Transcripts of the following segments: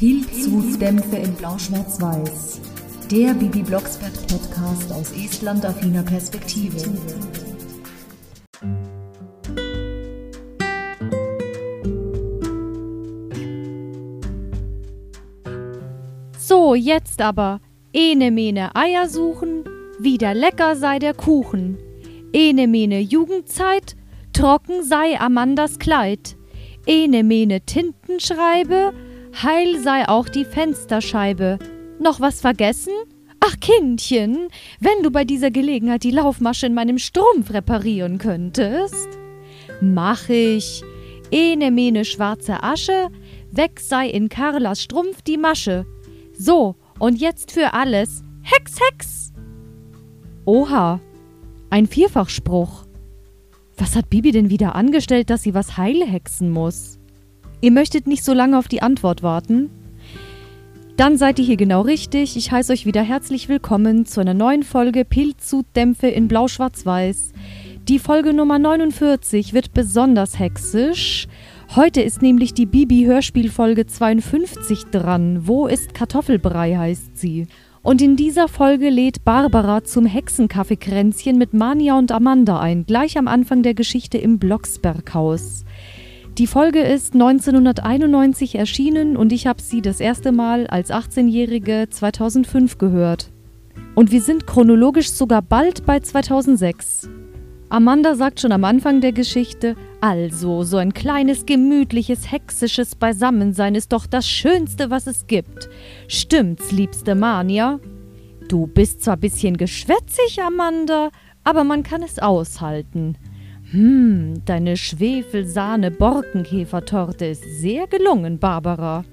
Pilzhutdämpfe in Blau-Schwarz-Weiß. Der Bibi Blocksberg Podcast aus Estland-affiner Perspektive. So, jetzt aber. Ene mene Eier suchen, wieder lecker sei der Kuchen. Ene mene Jugendzeit, trocken sei Amandas Kleid. Ene mene Tinten schreibe, heil sei auch die Fensterscheibe. Noch was vergessen? Ach Kindchen, wenn du bei dieser Gelegenheit die Laufmasche in meinem Strumpf reparieren könntest. Mach ich. Ene mene schwarze Asche, weg sei in Carlas Strumpf die Masche. So, und jetzt für alles. Hex, Hex! Oha, ein Vierfachspruch. Was hat Bibi denn wieder angestellt, dass sie was heile hexen muss? Ihr möchtet nicht so lange auf die Antwort warten? Dann seid ihr hier genau richtig. Ich heiße euch wieder herzlich willkommen zu einer neuen Folge Pilzhutdämpfe in Blau-Schwarz-Weiß. Die Folge Nummer 49 wird besonders hexisch. Heute ist nämlich die Bibi-Hörspielfolge 52 dran. Wo ist Kartoffelbrei heißt sie. Und in dieser Folge lädt Barbara zum Hexenkaffeekränzchen mit Mania und Amanda ein, gleich am Anfang der Geschichte im Blocksberghaus. Die Folge ist 1991 erschienen und ich habe sie das erste Mal als 18-Jährige 2005 gehört. Und wir sind chronologisch sogar bald bei 2006. Amanda sagt schon am Anfang der Geschichte, also so ein kleines, gemütliches, hexisches Beisammensein ist doch das Schönste, was es gibt. Stimmt's, liebste Mania? Du bist zwar bisschen geschwätzig, Amanda, aber man kann es aushalten. Hm, deine Schwefelsahne-Borkenkäfertorte ist sehr gelungen, Barbara.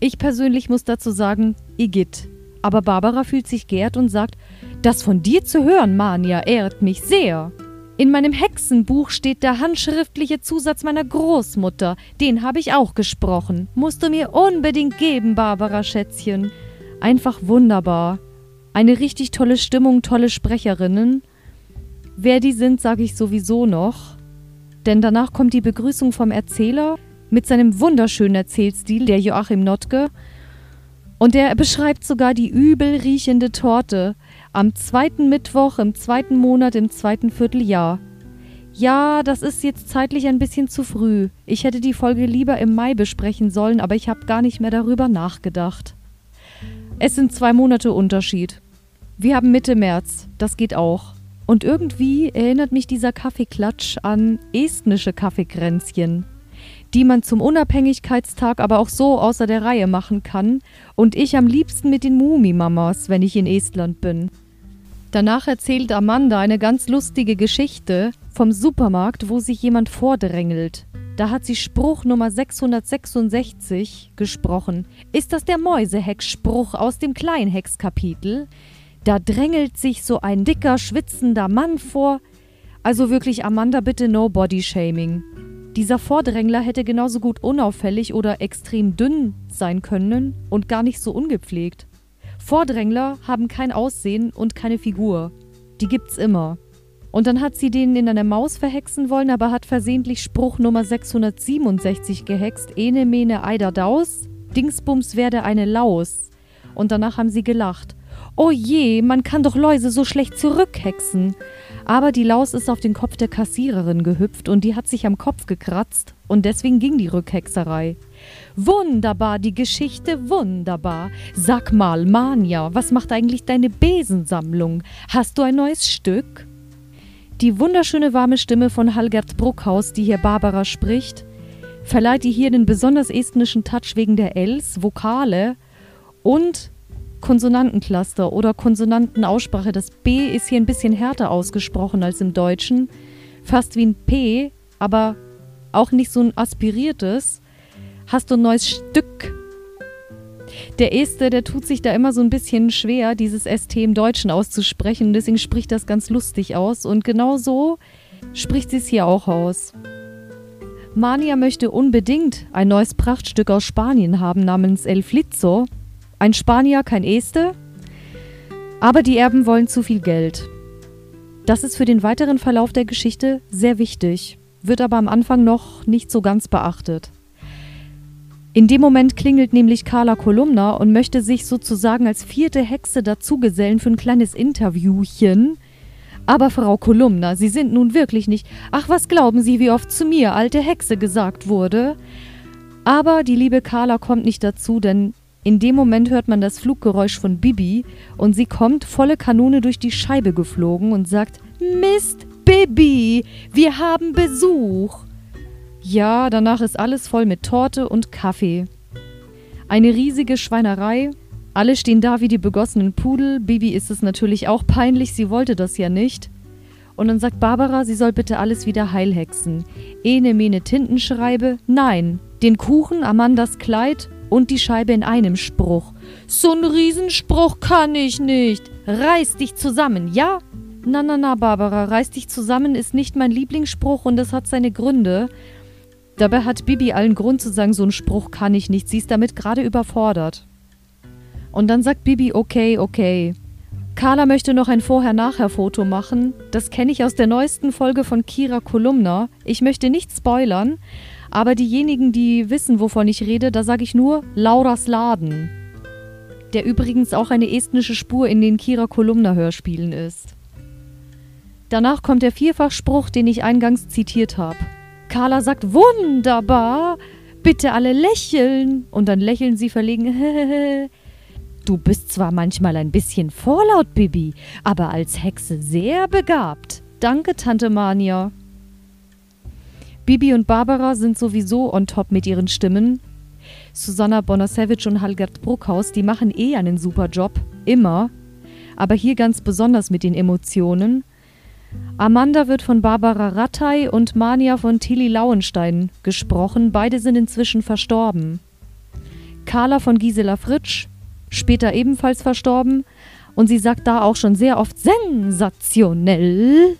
Ich persönlich muss dazu sagen, Igitt. Aber Barbara fühlt sich geehrt und sagt, das von dir zu hören, Mania, ehrt mich sehr. In meinem Hexenbuch steht der handschriftliche Zusatz meiner Großmutter. Den habe ich auch gesprochen. Musst du mir unbedingt geben, Barbara Schätzchen. Einfach wunderbar. Eine richtig tolle Stimmung, tolle Sprecherinnen. Wer die sind, sage ich sowieso noch. Denn danach kommt die Begrüßung vom Erzähler mit seinem wunderschönen Erzählstil, der Joachim Notke. Und der beschreibt sogar die übel riechende Torte am zweiten Mittwoch im zweiten Monat im zweiten Vierteljahr. Ja, das ist jetzt zeitlich ein bisschen zu früh. Ich hätte die Folge lieber im Mai besprechen sollen, aber ich habe gar nicht mehr darüber nachgedacht. Es sind zwei Monate Unterschied. Wir haben Mitte März, das geht auch. Und irgendwie erinnert mich dieser Kaffeeklatsch an estnische Kaffeekränzchen die man zum Unabhängigkeitstag aber auch so außer der Reihe machen kann und ich am liebsten mit den Mumimamas, wenn ich in Estland bin. Danach erzählt Amanda eine ganz lustige Geschichte vom Supermarkt, wo sich jemand vordrängelt. Da hat sie Spruch Nummer 666 gesprochen. Ist das der Mäusehex-Spruch aus dem Kleinhex-Kapitel? Da drängelt sich so ein dicker, schwitzender Mann vor. Also wirklich, Amanda, bitte no Body Shaming. Dieser Vordrängler hätte genauso gut unauffällig oder extrem dünn sein können und gar nicht so ungepflegt. Vordrängler haben kein Aussehen und keine Figur. Die gibt's immer. Und dann hat sie den in eine Maus verhexen wollen, aber hat versehentlich Spruch Nummer 667 gehext. Ene mene eider daus, Dingsbums werde eine Laus. Und danach haben sie gelacht. Oh je, man kann doch Läuse so schlecht zurückhexen. Aber die Laus ist auf den Kopf der Kassiererin gehüpft und die hat sich am Kopf gekratzt und deswegen ging die Rückhexerei. Wunderbar, die Geschichte, wunderbar. Sag mal, Manja, was macht eigentlich deine Besensammlung? Hast du ein neues Stück? Die wunderschöne warme Stimme von Halgert Bruckhaus, die hier Barbara spricht, verleiht ihr hier den besonders estnischen Touch wegen der Ls, Vokale und Konsonantencluster oder Konsonantenaussprache. Das B ist hier ein bisschen härter ausgesprochen als im Deutschen. Fast wie ein P, aber auch nicht so ein aspiriertes. Hast du ein neues Stück? Der Este, der tut sich da immer so ein bisschen schwer, dieses ST im Deutschen auszusprechen. Deswegen spricht das ganz lustig aus. Und genau so spricht sie es hier auch aus. Mania möchte unbedingt ein neues Prachtstück aus Spanien haben namens El Flizzo. Ein Spanier, kein Este. Aber die Erben wollen zu viel Geld. Das ist für den weiteren Verlauf der Geschichte sehr wichtig, wird aber am Anfang noch nicht so ganz beachtet. In dem Moment klingelt nämlich Carla Kolumna und möchte sich sozusagen als vierte Hexe dazugesellen für ein kleines Interviewchen. Aber Frau Kolumna, Sie sind nun wirklich nicht. Ach, was glauben Sie, wie oft zu mir alte Hexe gesagt wurde? Aber die liebe Carla kommt nicht dazu, denn in dem Moment hört man das Fluggeräusch von Bibi und sie kommt volle Kanone durch die Scheibe geflogen und sagt: Mist, Bibi, wir haben Besuch. Ja, danach ist alles voll mit Torte und Kaffee. Eine riesige Schweinerei. Alle stehen da wie die begossenen Pudel. Bibi ist es natürlich auch peinlich, sie wollte das ja nicht. Und dann sagt Barbara, sie soll bitte alles wieder heilhexen. Ene mene Tintenschreibe, nein. Den Kuchen, Amandas Kleid und die Scheibe in einem Spruch. So ein Riesenspruch kann ich nicht. Reiß dich zusammen, ja? Na, na, na, Barbara, reiß dich zusammen ist nicht mein Lieblingsspruch und es hat seine Gründe. Dabei hat Bibi allen Grund zu sagen, so einen Spruch kann ich nicht. Sie ist damit gerade überfordert. Und dann sagt Bibi, okay, okay. Carla möchte noch ein Vorher-Nachher-Foto machen. Das kenne ich aus der neuesten Folge von Kira Kolumna. Ich möchte nicht spoilern, aber diejenigen, die wissen, wovon ich rede, da sage ich nur Lauras Laden. Der übrigens auch eine estnische Spur in den Kira Kolumna Hörspielen ist. Danach kommt der Vierfachspruch, den ich eingangs zitiert habe. Carla sagt, wunderbar, bitte alle lächeln. Und dann lächeln sie verlegen, Du bist zwar manchmal ein bisschen vorlaut, Bibi, aber als Hexe sehr begabt. Danke, Tante Mania. Bibi und Barbara sind sowieso on top mit ihren Stimmen. Susanna Bonasewicz und Halgert Bruckhaus, die machen eh einen super Job. Immer. Aber hier ganz besonders mit den Emotionen. Amanda wird von Barbara Rattay und Mania von Tilly Lauenstein gesprochen. Beide sind inzwischen verstorben. Carla von Gisela Fritsch, später ebenfalls verstorben. Und sie sagt da auch schon sehr oft sensationell.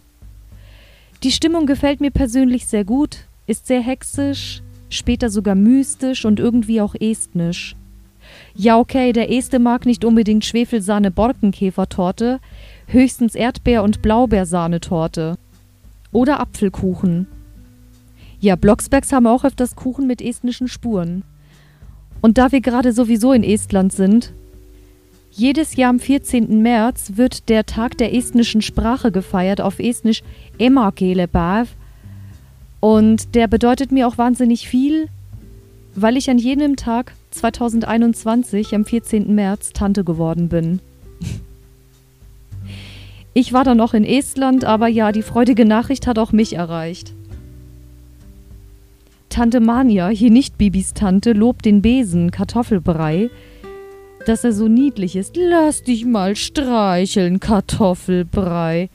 Die Stimmung gefällt mir persönlich sehr gut, ist sehr hexisch, später sogar mystisch und irgendwie auch estnisch. Ja, okay, der Este mag nicht unbedingt Schwefelsahne-Borkenkäfertorte, höchstens Erdbeer- und Blaubeersahnetorte. Oder Apfelkuchen. Ja, Blocksbergs haben auch öfters Kuchen mit estnischen Spuren. Und da wir gerade sowieso in Estland sind, jedes Jahr am 14. März wird der Tag der estnischen Sprache gefeiert, auf Estnisch Emakelepäev. Und der bedeutet mir auch wahnsinnig viel, weil ich an jenem Tag 2021 am 14. März Tante geworden bin. Ich war dann noch in Estland, aber ja, die freudige Nachricht hat auch mich erreicht. Tante Mania, hier nicht Bibis Tante, lobt den Besen, Kartoffelbrei, dass er so niedlich ist. Lass dich mal streicheln, Kartoffelbrei.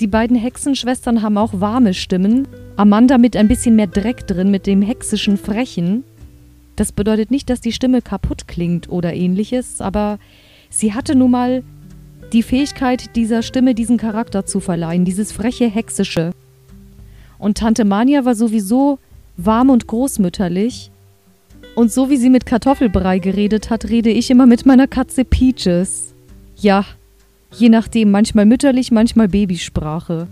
Die beiden Hexenschwestern haben auch warme Stimmen. Amanda mit ein bisschen mehr Dreck drin, mit dem hexischen Frechen. Das bedeutet nicht, dass die Stimme kaputt klingt oder ähnliches, aber sie hatte nun mal die Fähigkeit, dieser Stimme diesen Charakter zu verleihen, dieses freche Hexische. Und Tante Mania war sowieso warm und großmütterlich. Und so wie sie mit Kartoffelbrei geredet hat, rede ich immer mit meiner Katze Peaches. Ja, je nachdem, manchmal mütterlich, manchmal Babysprache.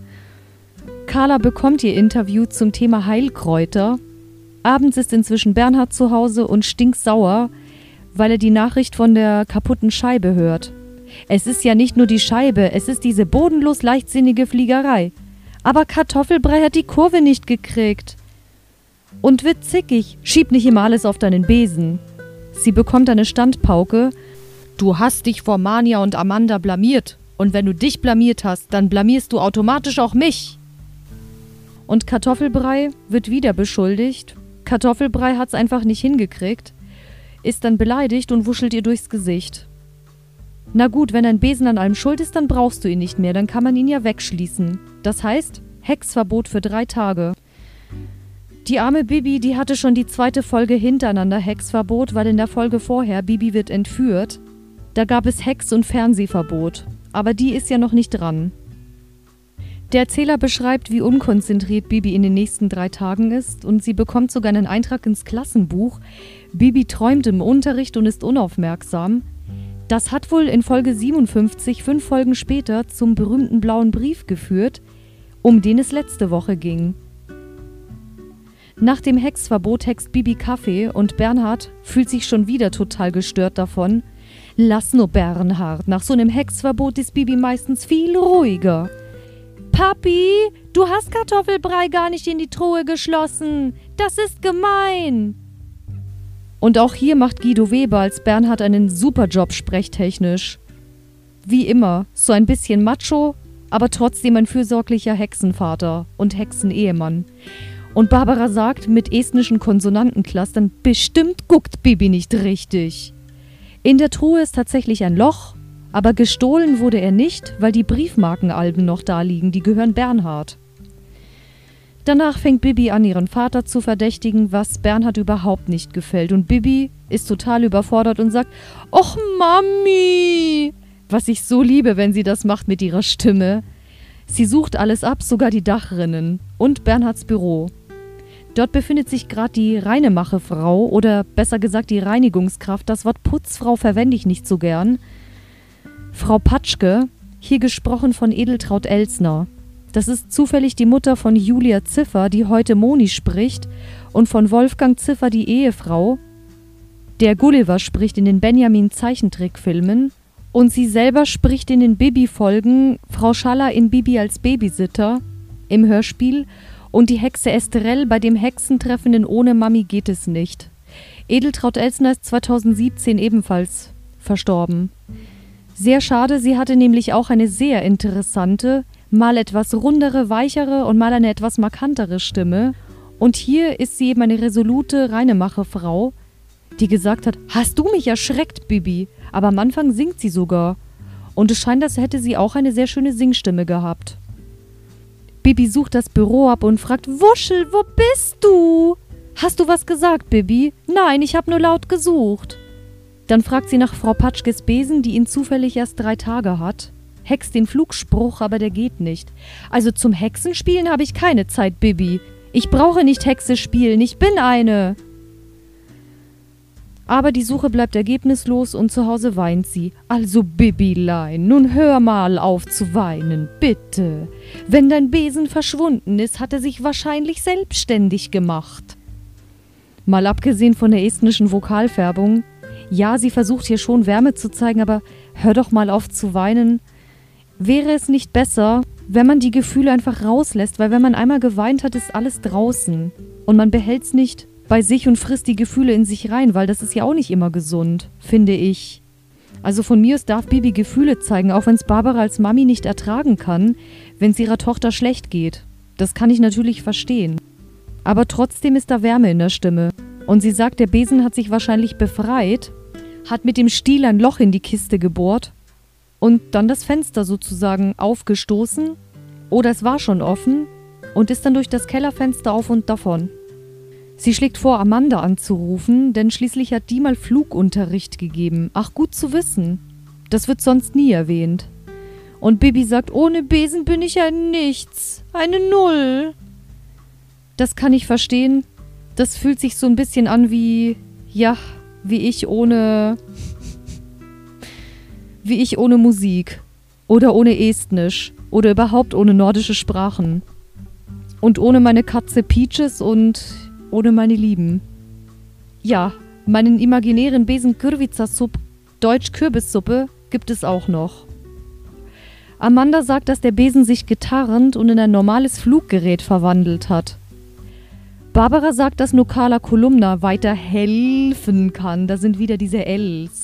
Carla bekommt ihr Interview zum Thema Heilkräuter. Abends ist inzwischen Bernhard zu Hause und stinksauer, weil er die Nachricht von der kaputten Scheibe hört. Es ist ja nicht nur die Scheibe, es ist diese bodenlos leichtsinnige Fliegerei. Aber Kartoffelbrei hat die Kurve nicht gekriegt. Und wird zickig, schieb nicht immer alles auf deinen Besen. Sie bekommt eine Standpauke. Du hast dich vor Mania und Amanda blamiert. Und wenn du dich blamiert hast, dann blamierst du automatisch auch mich. Und Kartoffelbrei wird wieder beschuldigt. Kartoffelbrei hat's einfach nicht hingekriegt, ist dann beleidigt und wuschelt ihr durchs Gesicht. Na gut, wenn ein Besen an allem schuld ist, dann brauchst du ihn nicht mehr, dann kann man ihn ja wegschließen. Das heißt, Hexverbot für drei Tage. Die arme Bibi, die hatte schon die zweite Folge hintereinander Hexverbot, weil in der Folge vorher Bibi wird entführt. Da gab es Hex- und Fernsehverbot. Aber die ist ja noch nicht dran. Der Erzähler beschreibt, wie unkonzentriert Bibi in den nächsten drei Tagen ist und sie bekommt sogar einen Eintrag ins Klassenbuch. Bibi träumt im Unterricht und ist unaufmerksam. Das hat wohl in Folge 57, fünf Folgen später, zum berühmten blauen Brief geführt, um den es letzte Woche ging. Nach dem Hexverbot hext Bibi Kaffee und Bernhard fühlt sich schon wieder total gestört davon. Lass nur Bernhard, nach so einem Hexverbot ist Bibi meistens viel ruhiger. Papi, du hast Kartoffelbrei gar nicht in die Truhe geschlossen. Das ist gemein. Und auch hier macht Guido Weber als Bernhard einen super Job sprechtechnisch. Wie immer, so ein bisschen macho, aber trotzdem ein fürsorglicher Hexenvater und Hexenehemann. Und Barbara sagt mit estnischen Konsonantenclustern, bestimmt guckt Bibi nicht richtig. In der Truhe ist tatsächlich ein Loch, aber gestohlen wurde er nicht, weil die Briefmarkenalben noch da liegen, die gehören Bernhard. Danach fängt Bibi an, ihren Vater zu verdächtigen, was Bernhard überhaupt nicht gefällt. Und Bibi ist total überfordert und sagt: Och, Mami! Was ich so liebe, wenn sie das macht mit ihrer Stimme. Sie sucht alles ab, sogar die Dachrinnen und Bernhards Büro. Dort befindet sich gerade die Reinemache-Frau oder besser gesagt die Reinigungskraft. Das Wort Putzfrau verwende ich nicht so gern. Frau Patschke, hier gesprochen von Edeltraut Elsner. Das ist zufällig die Mutter von Julia Ziffer, die heute Moni spricht, und von Wolfgang Ziffer, die Ehefrau. Der Gulliver spricht in den Benjamin-Zeichentrickfilmen und sie selber spricht in den Bibi-Folgen Frau Schaller in Bibi als Babysitter im Hörspiel und die Hexe Esterell bei dem Hexentreffen Ohne Mami geht es nicht. Edeltraut Elsner ist 2017 ebenfalls verstorben. Sehr schade, sie hatte nämlich auch eine sehr interessante, mal etwas rundere, weichere und mal eine etwas markantere Stimme. Und hier ist sie eben eine resolute Reinemacherfrau, die gesagt hat: Hast du mich erschreckt, Bibi? Aber am Anfang singt sie sogar. Und es scheint, als hätte sie auch eine sehr schöne Singstimme gehabt. Bibi sucht das Büro ab und fragt: Wuschel, wo bist du? Hast du was gesagt, Bibi? Nein, ich habe nur laut gesucht. Dann fragt sie nach Frau Patschkes Besen, die ihn zufällig erst drei Tage hat. Hex den Flugspruch, aber der geht nicht. Also zum Hexenspielen habe ich keine Zeit, Bibi. Ich brauche nicht Hexe spielen, ich bin eine. Aber die Suche bleibt ergebnislos und zu Hause weint sie. Also, Bibilein, nun hör mal auf zu weinen, bitte. Wenn dein Besen verschwunden ist, hat er sich wahrscheinlich selbstständig gemacht. Mal abgesehen von der estnischen Vokalfärbung, ja, sie versucht hier schon Wärme zu zeigen, aber hör doch mal auf zu weinen. Wäre es nicht besser, wenn man die Gefühle einfach rauslässt, weil wenn man einmal geweint hat, ist alles draußen. Und man behält es nicht bei sich und frisst die Gefühle in sich rein, weil das ist ja auch nicht immer gesund, finde ich. Also von mir aus darf Bibi Gefühle zeigen, auch wenn es Barbara als Mami nicht ertragen kann, wenn es ihrer Tochter schlecht geht. Das kann ich natürlich verstehen. Aber trotzdem ist da Wärme in der Stimme. Und sie sagt, der Besen hat sich wahrscheinlich befreit, hat mit dem Stiel ein Loch in die Kiste gebohrt und dann das Fenster sozusagen aufgestoßen oder es war schon offen und ist dann durch das Kellerfenster auf und davon. Sie schlägt vor, Amanda anzurufen, denn schließlich hat die mal Flugunterricht gegeben. Ach, gut zu wissen. Das wird sonst nie erwähnt. Und Bibi sagt, ohne Besen bin ich ein Nichts, eine Null. Das kann ich verstehen. Das fühlt sich so ein bisschen an wie, ja, wie ich ohne. wie ich ohne Musik. Oder ohne Estnisch. Oder überhaupt ohne nordische Sprachen. Und ohne meine Katze Peaches und ohne meine Lieben. Ja, meinen imaginären Besen Kürviza-Supp, Deutsch Kürbissuppe, gibt es auch noch. Amanda sagt, dass der Besen sich getarnt und in ein normales Fluggerät verwandelt hat. Barbara sagt, dass nur Carla Kolumna weiter helfen kann. Da sind wieder diese Ls.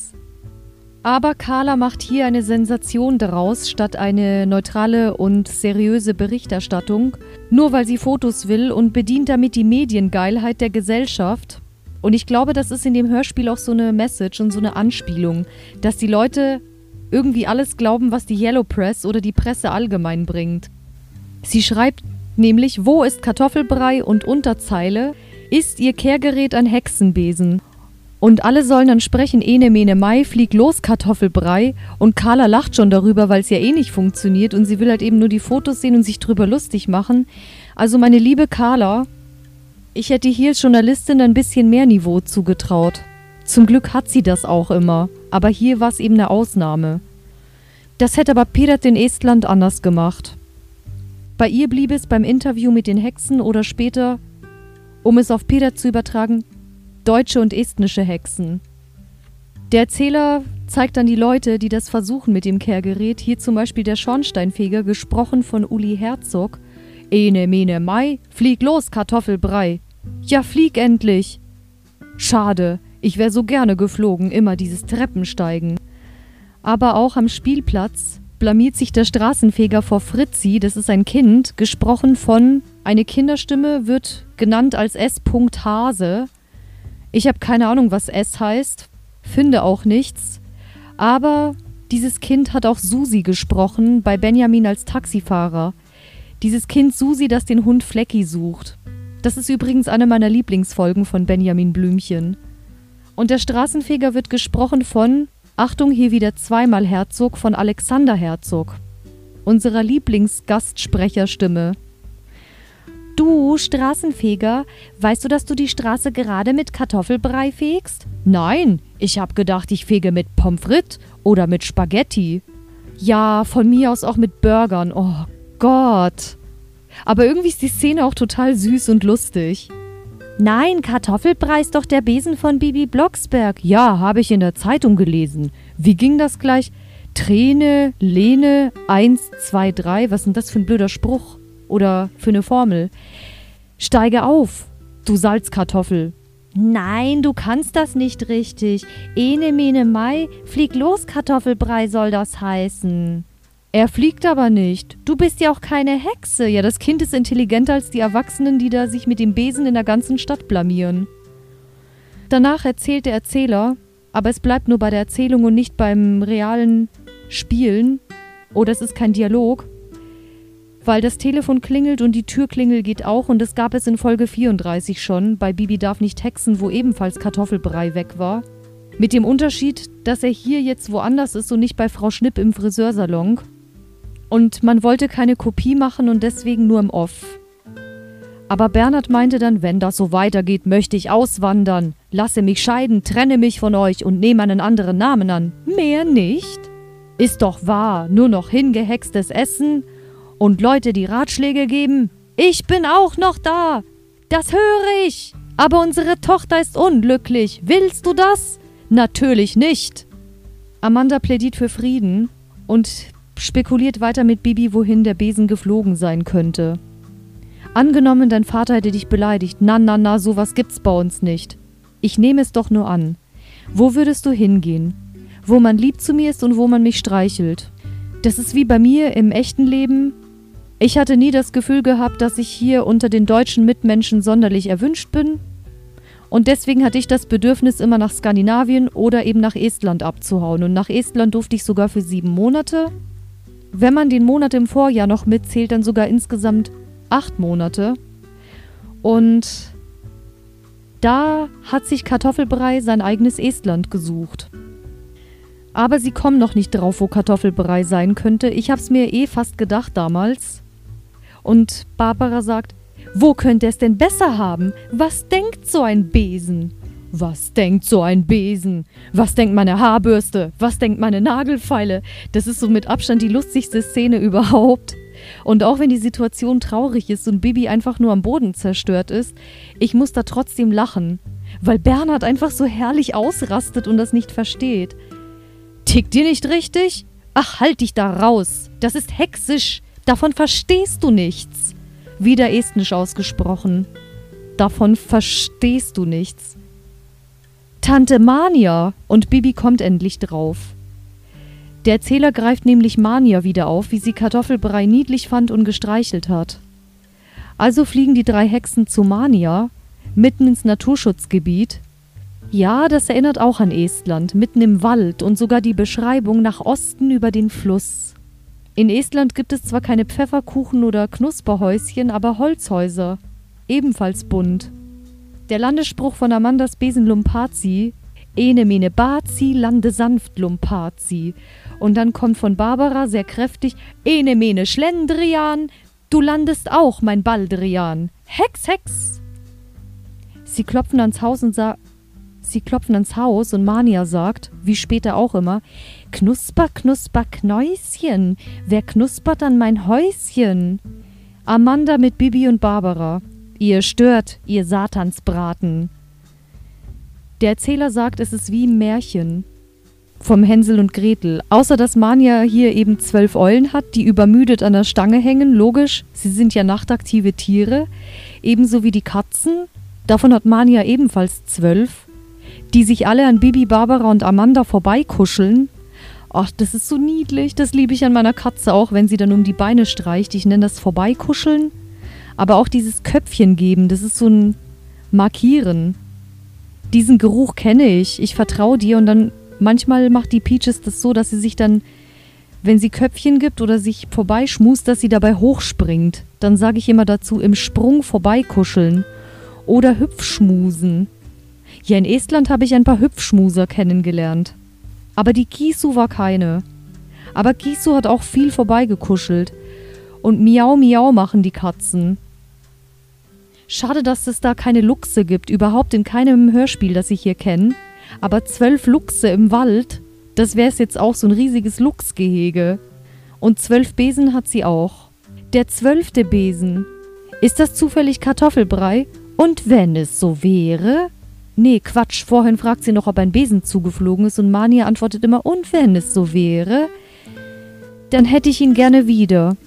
Aber Carla macht hier eine Sensation daraus, statt eine neutrale und seriöse Berichterstattung, nur weil sie Fotos will und bedient damit die Mediengeilheit der Gesellschaft. Und ich glaube, das ist in dem Hörspiel auch so eine Message und so eine Anspielung, dass die Leute irgendwie alles glauben, was die Yellow Press oder die Presse allgemein bringt. Sie schreibt nämlich Wo ist Kartoffelbrei und Unterzeile ist ihr Kehrgerät ein Hexenbesen. Und alle sollen dann sprechen, Ene Mene Mai, flieg los Kartoffelbrei. Und Carla lacht schon darüber, weil es ja eh nicht funktioniert und sie will halt eben nur die Fotos sehen und sich drüber lustig machen. Also meine liebe Carla, ich hätte hier als Journalistin ein bisschen mehr Niveau zugetraut. Zum Glück hat sie das auch immer, aber hier war es eben eine Ausnahme. Das hätte aber Pirat in Estland anders gemacht. Bei ihr blieb es beim Interview mit den Hexen oder später Um es auf Peter zu übertragen, deutsche und estnische Hexen. Der Erzähler zeigt dann die Leute, die das versuchen mit dem Kehrgerät. Hier zum Beispiel der Schornsteinfeger, gesprochen von Uli Herzog. Ene, mene, mai, flieg los, Kartoffelbrei. Ja, flieg endlich. Schade, ich wäre so gerne geflogen, immer dieses Treppensteigen. Aber auch am Spielplatz blamiert sich der Straßenfeger vor Fritzi, das ist ein Kind, gesprochen von eine Kinderstimme wird genannt als S. Hase. Ich habe keine Ahnung, was S heißt, finde auch nichts. Aber dieses Kind hat auch Susi gesprochen, bei Benjamin als Taxifahrer. Dieses Kind Susi, das den Hund Flecki sucht. Das ist übrigens eine meiner Lieblingsfolgen von Benjamin Blümchen. Und der Straßenfeger wird gesprochen von, Achtung, hier wieder zweimal Herzog, von Alexander Herzog. Unserer Lieblingsgastsprecherstimme. Du, Straßenfeger, weißt du, dass du die Straße gerade mit Kartoffelbrei fegst? Nein, ich hab gedacht, ich fege mit Pommes frites oder mit Spaghetti. Ja, von mir aus auch mit Burgern. Oh Gott. Aber irgendwie ist die Szene auch total süß und lustig. Nein, Kartoffelbrei ist doch der Besen von Bibi Blocksberg. Ja, habe ich in der Zeitung gelesen. Wie ging das gleich? Träne, Lene, 1, 2, 3. Was ist denn das für ein blöder Spruch? Oder für eine Formel? Steige auf, du Salzkartoffel. Nein, du kannst das nicht richtig. Ene, mene, mai, flieg los, Kartoffelbrei soll das heißen. Er fliegt aber nicht. Du bist ja auch keine Hexe. Ja, das Kind ist intelligenter als die Erwachsenen, die da sich mit dem Besen in der ganzen Stadt blamieren. Danach erzählt der Erzähler, aber es bleibt nur bei der Erzählung und nicht beim realen Spielen. Oder es ist kein Dialog. Weil das Telefon klingelt und die Türklingel geht auch und das gab es in Folge 34 schon, bei Bibi darf nicht hexen, wo ebenfalls Kartoffelbrei weg war. Mit dem Unterschied, dass er hier jetzt woanders ist und nicht bei Frau Schnipp im Friseursalon. Und man wollte keine Kopie machen und deswegen nur im Off. Aber Bernhard meinte dann, wenn das so weitergeht, möchte ich auswandern. Lasse mich scheiden, trenne mich von euch und nehme einen anderen Namen an. Mehr nicht? Ist doch wahr, nur noch hingehextes Essen und Leute, die Ratschläge geben. Ich bin auch noch da. Das höre ich. Aber unsere Tochter ist unglücklich. Willst du das? Natürlich nicht. Amanda plädiert für Frieden und spekuliert weiter mit Bibi, wohin der Besen geflogen sein könnte. Angenommen, dein Vater hätte dich beleidigt. Na, na, na, sowas gibt's bei uns nicht. Ich nehme es doch nur an. Wo würdest du hingehen? Wo man lieb zu mir ist und wo man mich streichelt. Das ist wie bei mir im echten Leben. Ich hatte nie das Gefühl gehabt, dass ich hier unter den deutschen Mitmenschen sonderlich erwünscht bin. Und deswegen hatte ich das Bedürfnis, immer nach Skandinavien oder eben nach Estland abzuhauen. Und nach Estland durfte ich sogar für sieben Monate. Wenn man den Monat im Vorjahr noch mitzählt, dann sogar insgesamt acht Monate. Und da hat sich Kartoffelbrei sein eigenes Estland gesucht. Aber sie kommen noch nicht drauf, wo Kartoffelbrei sein könnte. Ich hab's mir eh fast gedacht damals. Und Barbara sagt, wo könnte es denn besser haben? Was denkt so ein Besen? Was denkt so ein Besen? Was denkt meine Haarbürste? Was denkt meine Nagelfeile? Das ist so mit Abstand die lustigste Szene überhaupt. Und auch wenn die Situation traurig ist und Bibi einfach nur am Boden zerstört ist, ich muss da trotzdem lachen. Weil Bernhard einfach so herrlich ausrastet und das nicht versteht. Tickt dir nicht richtig? Ach, halt dich da raus. Das ist hexisch. Davon verstehst du nichts. Wieder estnisch ausgesprochen. Davon verstehst du nichts. Tante Mania! Und Bibi kommt endlich drauf. Der Erzähler greift nämlich Mania wieder auf, wie sie Kartoffelbrei niedlich fand und gestreichelt hat. Also fliegen die drei Hexen zu Mania, mitten ins Naturschutzgebiet. Ja, das erinnert auch an Estland, mitten im Wald und sogar die Beschreibung nach Osten über den Fluss. In Estland gibt es zwar keine Pfefferkuchen oder Knusperhäuschen, aber Holzhäuser, ebenfalls bunt. Der Landesspruch von Amandas Besen Lumpazi, Ene mene Bazi, lande sanft Lumpazi. Und dann kommt von Barbara sehr kräftig, Ene mene Schlendrian, du landest auch, mein Baldrian. Hex, Hex! Sie klopfen ans Haus und sagen, Sie klopfen ans Haus und Mania sagt, wie später auch immer, Knusper, Knusper, Knäuschen, wer knuspert an mein Häuschen? Amanda mit Bibi und Barbara. Ihr stört, ihr Satansbraten. Der Erzähler sagt, es ist wie ein Märchen vom Hänsel und Gretel. Außer dass Mania hier eben zwölf Eulen hat, die übermüdet an der Stange hängen. Logisch, sie sind ja nachtaktive Tiere. Ebenso wie die Katzen. Davon hat Mania ebenfalls zwölf. Die sich alle an Bibi, Barbara und Amanda vorbeikuscheln. Ach, das ist so niedlich. Das liebe ich an meiner Katze auch, wenn sie dann um die Beine streicht. Ich nenne das Vorbeikuscheln. Aber auch dieses Köpfchen geben, das ist so ein Markieren. Diesen Geruch kenne ich. Ich vertraue dir und dann Manchmal macht die Peaches das so, dass sie sich dann, wenn sie Köpfchen gibt oder sich vorbeischmust, dass sie dabei hochspringt. Dann sage ich immer dazu, im Sprung vorbeikuscheln. Oder Hüpfschmusen. Ja, in Estland habe ich ein paar Hüpfschmuser kennengelernt. Aber die Kisu war keine. Aber Kisu hat auch viel vorbeigekuschelt. Und Miau Miau machen die Katzen. Schade, dass es da keine Luchse gibt, überhaupt in keinem Hörspiel, das ich hier kenne. Aber zwölf Luchse im Wald, das wär's jetzt auch so ein riesiges Luchsgehege. Und zwölf Besen hat sie auch. Der zwölfte Besen. Ist das zufällig Kartoffelbrei? Und wenn es so wäre? Nee, Quatsch, vorhin fragt sie noch, ob ein Besen zugeflogen ist und Mania antwortet immer, und wenn es so wäre? Dann hätte ich ihn gerne wieder.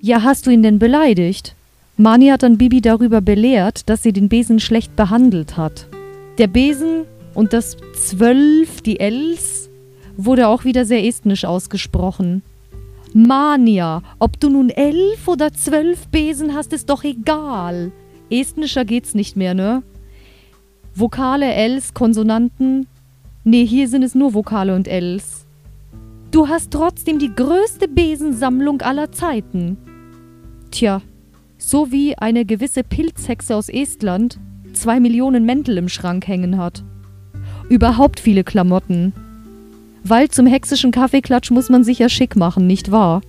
Ja, hast du ihn denn beleidigt? Mani hat dann Bibi darüber belehrt, dass sie den Besen schlecht behandelt hat. Der Besen und das Zwölf, die Els, wurde auch wieder sehr estnisch ausgesprochen. Mania, ob du nun elf oder zwölf Besen hast, ist doch egal. Estnischer geht's nicht mehr, ne? Vokale, Els, Konsonanten. Nee, hier sind es nur Vokale und Els. Du hast trotzdem die größte Besensammlung aller Zeiten. Tja, so wie eine gewisse Pilzhexe aus Estland zwei Millionen Mäntel im Schrank hängen hat überhaupt viele Klamotten. Weil zum hexischen Kaffeeklatsch muss man sich ja schick machen, nicht wahr?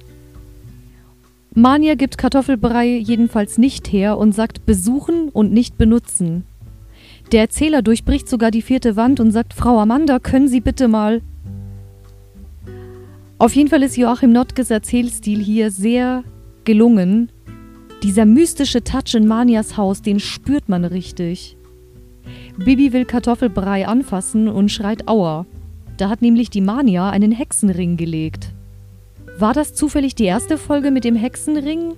Mania gibt Kartoffelbrei jedenfalls nicht her und sagt besuchen und nicht benutzen. Der Erzähler durchbricht sogar die vierte Wand und sagt, Frau Amanda, können Sie bitte mal. Auf jeden Fall ist Joachim Nottkes Erzählstil hier sehr gelungen. Dieser mystische Touch in Manias Haus, den spürt man richtig. Bibi will Kartoffelbrei anfassen und schreit Aua. Da hat nämlich die Mania einen Hexenring gelegt. War das zufällig die erste Folge mit dem Hexenring?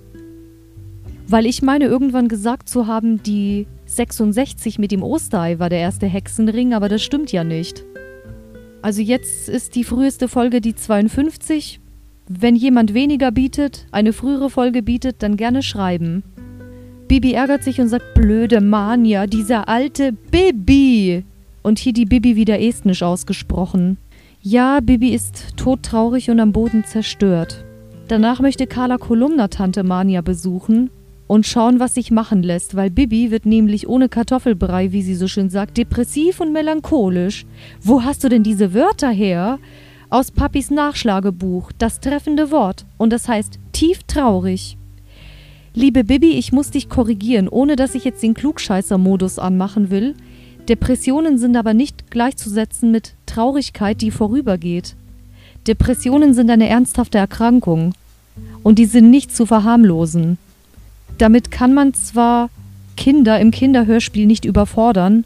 Weil ich meine, irgendwann gesagt zu haben, die 66 mit dem Osterei war der erste Hexenring, aber das stimmt ja nicht. Also jetzt ist die früheste Folge die 52. Wenn jemand weniger bietet, eine frühere Folge bietet, dann gerne schreiben. Bibi ärgert sich und sagt, blöde Mania, dieser alte Bibi. Und hier die Bibi wieder estnisch ausgesprochen. Ja, Bibi ist todtraurig und am Boden zerstört. Danach möchte Carla Kolumna Tante Mania besuchen und schauen, was sich machen lässt, weil Bibi wird nämlich ohne Kartoffelbrei, wie sie so schön sagt, depressiv und melancholisch. Wo hast du denn diese Wörter her? Aus Papis Nachschlagebuch, das treffende Wort, und das heißt tief traurig. Liebe Bibi, ich muss dich korrigieren, ohne dass ich jetzt den Klugscheißer-Modus anmachen will. Depressionen sind aber nicht gleichzusetzen mit Traurigkeit, die vorübergeht. Depressionen sind eine ernsthafte Erkrankung und die sind nicht zu verharmlosen. Damit kann man zwar Kinder im Kinderhörspiel nicht überfordern,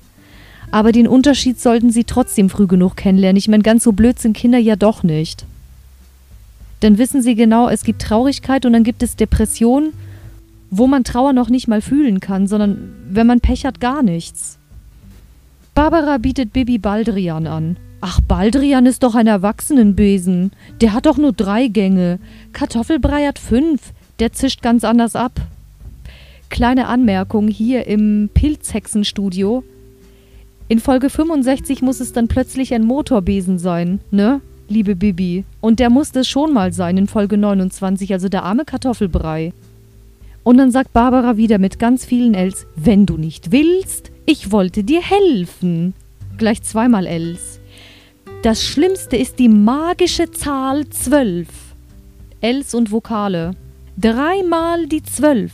aber den Unterschied sollten sie trotzdem früh genug kennenlernen. Ich meine, ganz so blöd sind Kinder ja doch nicht. Dann wissen sie genau, es gibt Traurigkeit und dann gibt es Depression wo man Trauer noch nicht mal fühlen kann, sondern wenn man Pech hat, gar nichts. Barbara bietet Bibi Baldrian an. Ach, Baldrian ist doch ein Erwachsenenbesen. Der hat doch nur drei Gänge. Kartoffelbrei hat fünf. Der zischt ganz anders ab. Kleine Anmerkung hier im Pilzhexenstudio. In Folge 65 muss es dann plötzlich ein Motorbesen sein, ne? Liebe Bibi. Und der muss es schon mal sein in Folge 29, also der arme Kartoffelbrei. Und dann sagt Barbara wieder mit ganz vielen Els, wenn du nicht willst, ich wollte dir helfen. Gleich zweimal Els. Das Schlimmste ist die magische Zahl zwölf. Els und Vokale. Dreimal die zwölf.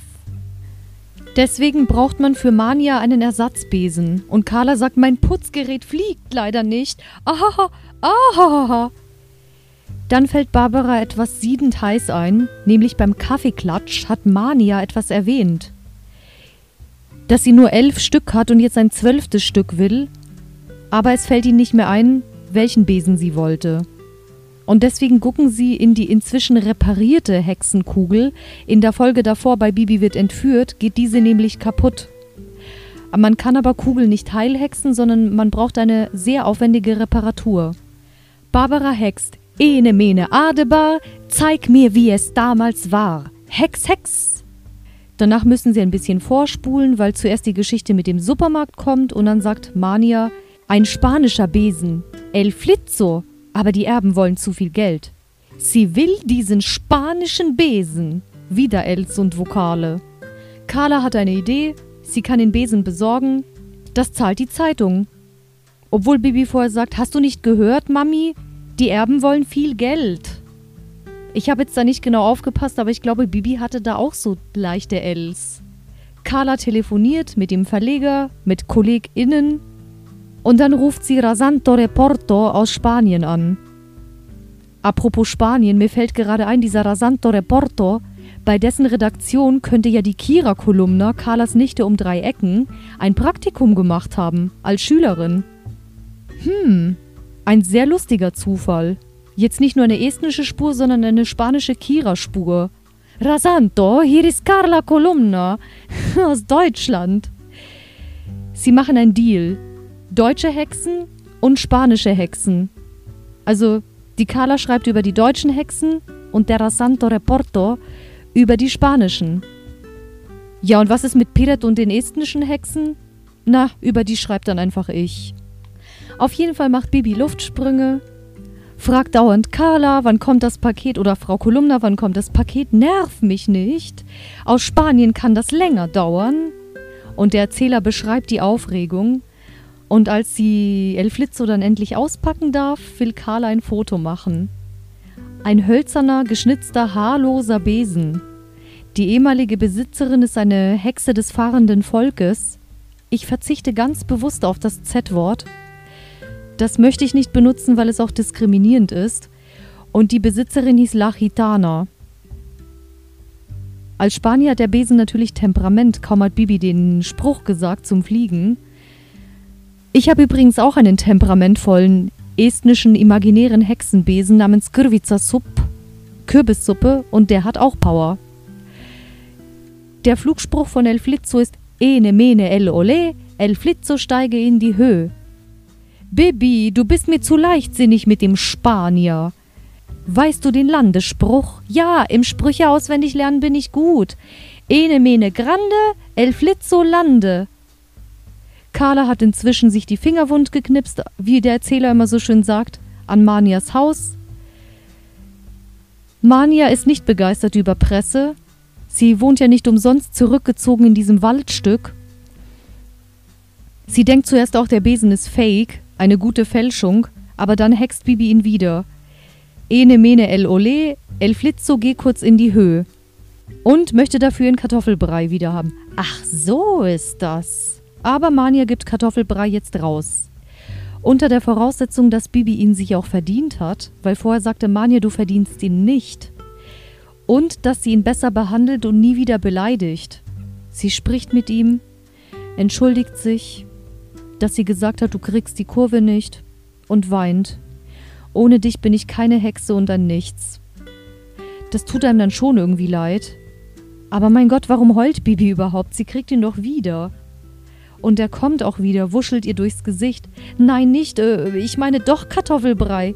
Deswegen braucht man für Mania einen Ersatzbesen. Und Carla sagt, mein Putzgerät fliegt leider nicht. Ahaha, ahaha. Dann fällt Barbara etwas siedend heiß ein, nämlich beim Kaffeeklatsch hat Mania etwas erwähnt. dass sie nur elf Stück hat und jetzt ein zwölftes Stück will, aber es fällt ihnen nicht mehr ein, welchen Besen sie wollte. Und deswegen gucken sie in die inzwischen reparierte Hexenkugel. In der Folge davor bei Bibi wird entführt, geht diese nämlich kaputt. Man kann aber Kugeln nicht heilhexen, sondern man braucht eine sehr aufwendige Reparatur. Barbara hext. Ene mene Adebar, zeig mir, wie es damals war. Hex, Hex. Danach müssen sie ein bisschen vorspulen, weil zuerst die Geschichte mit dem Supermarkt kommt und dann sagt Mania, ein spanischer Besen, El Flitzo, aber die Erben wollen zu viel Geld. Sie will diesen spanischen Besen. Wieder Els und Vokale. Carla hat eine Idee, sie kann den Besen besorgen. Das zahlt die Zeitung. Obwohl Bibi vorher sagt, hast du nicht gehört, Mami? Die Erben wollen viel Geld. Ich habe jetzt da nicht genau aufgepasst, aber ich glaube, Bibi hatte da auch so leichte Els. Carla telefoniert mit dem Verleger, mit KollegInnen und dann ruft sie Rasanto Reporto aus Spanien an. Apropos Spanien, mir fällt gerade ein, dieser Rasanto Reporto, bei dessen Redaktion könnte ja die Kira-Kolumna, Carlas Nichte um drei Ecken, ein Praktikum gemacht haben, als Schülerin. Hm, ein sehr lustiger Zufall. Jetzt nicht nur eine estnische Spur, sondern eine spanische Kira-Spur. Rasanto, hier ist Carla Kolumna aus Deutschland. Sie machen ein Deal deutsche Hexen und spanische Hexen. Also die Carla schreibt über die deutschen Hexen und der Rasanto Reporto über die spanischen. Ja, und was ist mit Piret und den estnischen Hexen? Na, über die schreibt dann einfach ich. Auf jeden Fall macht Bibi Luftsprünge, fragt dauernd Carla, wann kommt das Paket oder Frau Kolumna, wann kommt das Paket? Nerv mich nicht. Aus Spanien kann das länger dauern. Und der Erzähler beschreibt die Aufregung. Und als sie El Flitzo dann endlich auspacken darf, will Carla ein Foto machen. Ein hölzerner, geschnitzter, haarloser Besen. Die ehemalige Besitzerin ist eine Hexe des fahrenden Volkes. Ich verzichte ganz bewusst auf das Z-Wort. Das möchte ich nicht benutzen, weil es auch diskriminierend ist. Und die Besitzerin hieß La Gitana. Als Spanier hat der Besen natürlich Temperament, kaum hat Bibi den Spruch gesagt zum Fliegen. Ich habe übrigens auch einen temperamentvollen estnischen imaginären Hexenbesen namens Kürvica Sup, Kürbissuppe, und der hat auch Power. Der Flugspruch von El Flitzo ist Ene mene el ole, El Flitzo steige in die Höhe. Bibi, du bist mir zu leichtsinnig mit dem Spanier. Weißt du den Landesspruch? Ja, im Sprüche auswendig lernen bin ich gut. Ene mene grande, el flitzo lande. Carla hat inzwischen sich die Finger wund geknipst, wie der Erzähler immer so schön sagt, an Manias Haus. Mania ist nicht begeistert über Presse. Sie wohnt ja nicht umsonst zurückgezogen in diesem Waldstück. Sie denkt zuerst auch, der Besen ist fake, eine gute Fälschung, aber dann hext Bibi ihn wieder. Ene mene el ole, el flitzo geh kurz in die Höhe. Und möchte dafür einen Kartoffelbrei wieder haben. Ach, so ist das. Aber Mania gibt Kartoffelbrei jetzt raus. Unter der Voraussetzung, dass Bibi ihn sich auch verdient hat, weil vorher sagte Mania, du verdienst ihn nicht. Und dass sie ihn besser behandelt und nie wieder beleidigt. Sie spricht mit ihm, entschuldigt sich, dass sie gesagt hat, du kriegst die Kurve nicht und weint. Ohne dich bin ich keine Hexe und ein Nichts. Das tut einem dann schon irgendwie leid. Aber mein Gott, warum heult Bibi überhaupt? Sie kriegt ihn doch wieder. Und er kommt auch wieder, wuschelt ihr durchs Gesicht. Nein, nicht, äh, ich meine doch Kartoffelbrei.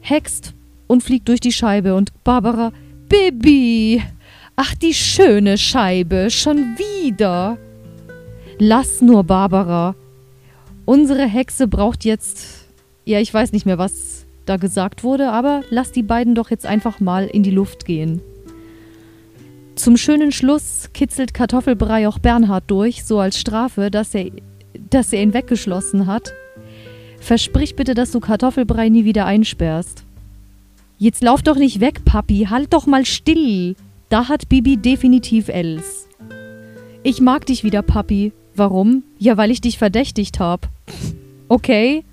Hext und fliegt durch die Scheibe und Barbara, Bibi! Ach, die schöne Scheibe, schon wieder! Lass nur, Barbara. Unsere Hexe braucht jetzt. Ja, ich weiß nicht mehr, was da gesagt wurde, aber lass die beiden doch jetzt einfach mal in die Luft gehen. Zum schönen Schluss kitzelt Kartoffelbrei auch Bernhard durch, so als Strafe, dass er, dass er ihn weggeschlossen hat. Versprich bitte, dass du Kartoffelbrei nie wieder einsperrst. Jetzt lauf doch nicht weg, Papi, halt doch mal still. Da hat Bibi definitiv Els. Ich mag dich wieder, Papi. Warum? Ja, weil ich dich verdächtigt hab. Okay.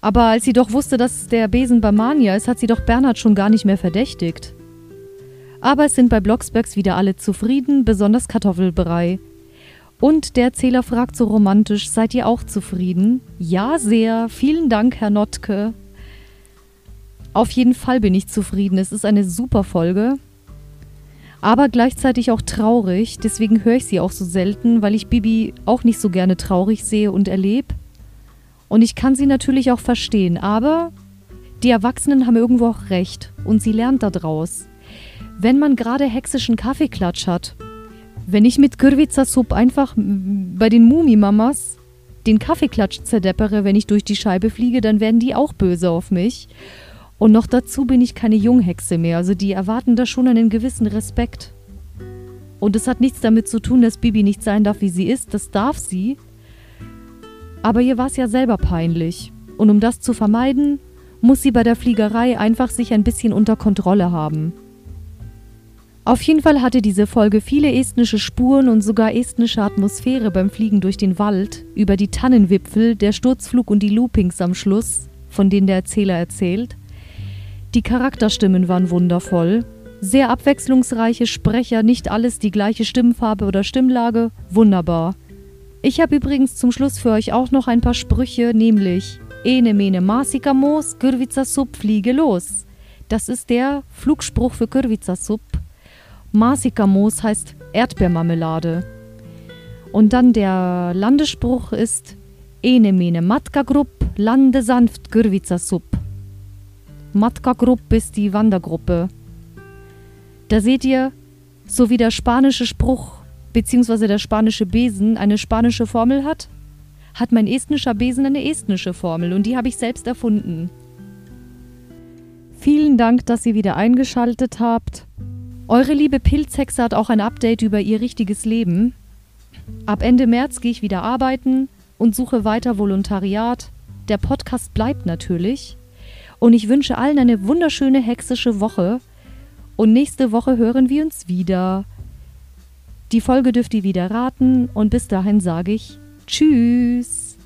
Aber als sie doch wusste, dass der Besen bei Mania ist, hat sie doch Bernhard schon gar nicht mehr verdächtigt. Aber es sind bei Blocksbergs wieder alle zufrieden, besonders Kartoffelbrei. Und der Erzähler fragt so romantisch, seid ihr auch zufrieden? Ja, sehr. Vielen Dank, Herr Notke. Auf jeden Fall bin ich zufrieden. Es ist eine super Folge. Aber gleichzeitig auch traurig. Deswegen höre ich sie auch so selten, weil ich Bibi auch nicht so gerne traurig sehe und erlebe. Und ich kann sie natürlich auch verstehen. Aber die Erwachsenen haben irgendwo auch recht. Und sie lernt daraus. Wenn man gerade hexischen Kaffeeklatsch hat wenn ich mit Kürwitzer Sub einfach bei den Mumimamas den Kaffeeklatsch zerdeppere, wenn ich durch die Scheibe fliege, dann werden die auch böse auf mich. Und noch dazu bin ich keine Junghexe mehr, also die erwarten da schon einen gewissen Respekt. Und es hat nichts damit zu tun, dass Bibi nicht sein darf, wie sie ist, das darf sie. Aber ihr war es ja selber peinlich. Und um das zu vermeiden, muss sie bei der Fliegerei einfach sich ein bisschen unter Kontrolle haben. Auf jeden Fall hatte diese Folge viele estnische Spuren und sogar estnische Atmosphäre beim Fliegen durch den Wald, über die Tannenwipfel, der Sturzflug und die Loopings am Schluss, von denen der Erzähler erzählt. Die Charakterstimmen waren wundervoll, sehr abwechslungsreiche Sprecher, nicht alles die gleiche Stimmfarbe oder Stimmlage, wunderbar. Ich habe übrigens zum Schluss für euch auch noch ein paar Sprüche, nämlich Ene mene masika mos, Kürvica Sup, fliege los. Das ist der Flugspruch für Kürvica Sup Marsikamoos heißt Erdbeermarmelade. Und dann der Landesspruch ist Ene mene Matka Grupp, lande sanft Gürvica Sup. Matka Grupp ist die Wandergruppe. Da seht ihr, so wie der spanische Spruch bzw. der spanische Besen eine spanische Formel hat, hat mein estnischer Besen eine estnische Formel und die habe ich selbst erfunden. Vielen Dank, dass ihr wieder eingeschaltet habt. Eure liebe Pilzhexe hat auch ein Update über ihr richtiges Leben. Ab Ende März gehe ich wieder arbeiten und suche weiter Volontariat. Der Podcast bleibt natürlich. Und ich wünsche allen eine wunderschöne hexische Woche. Und nächste Woche hören wir uns wieder. Die Folge dürft ihr wieder raten und bis dahin sage ich Tschüss.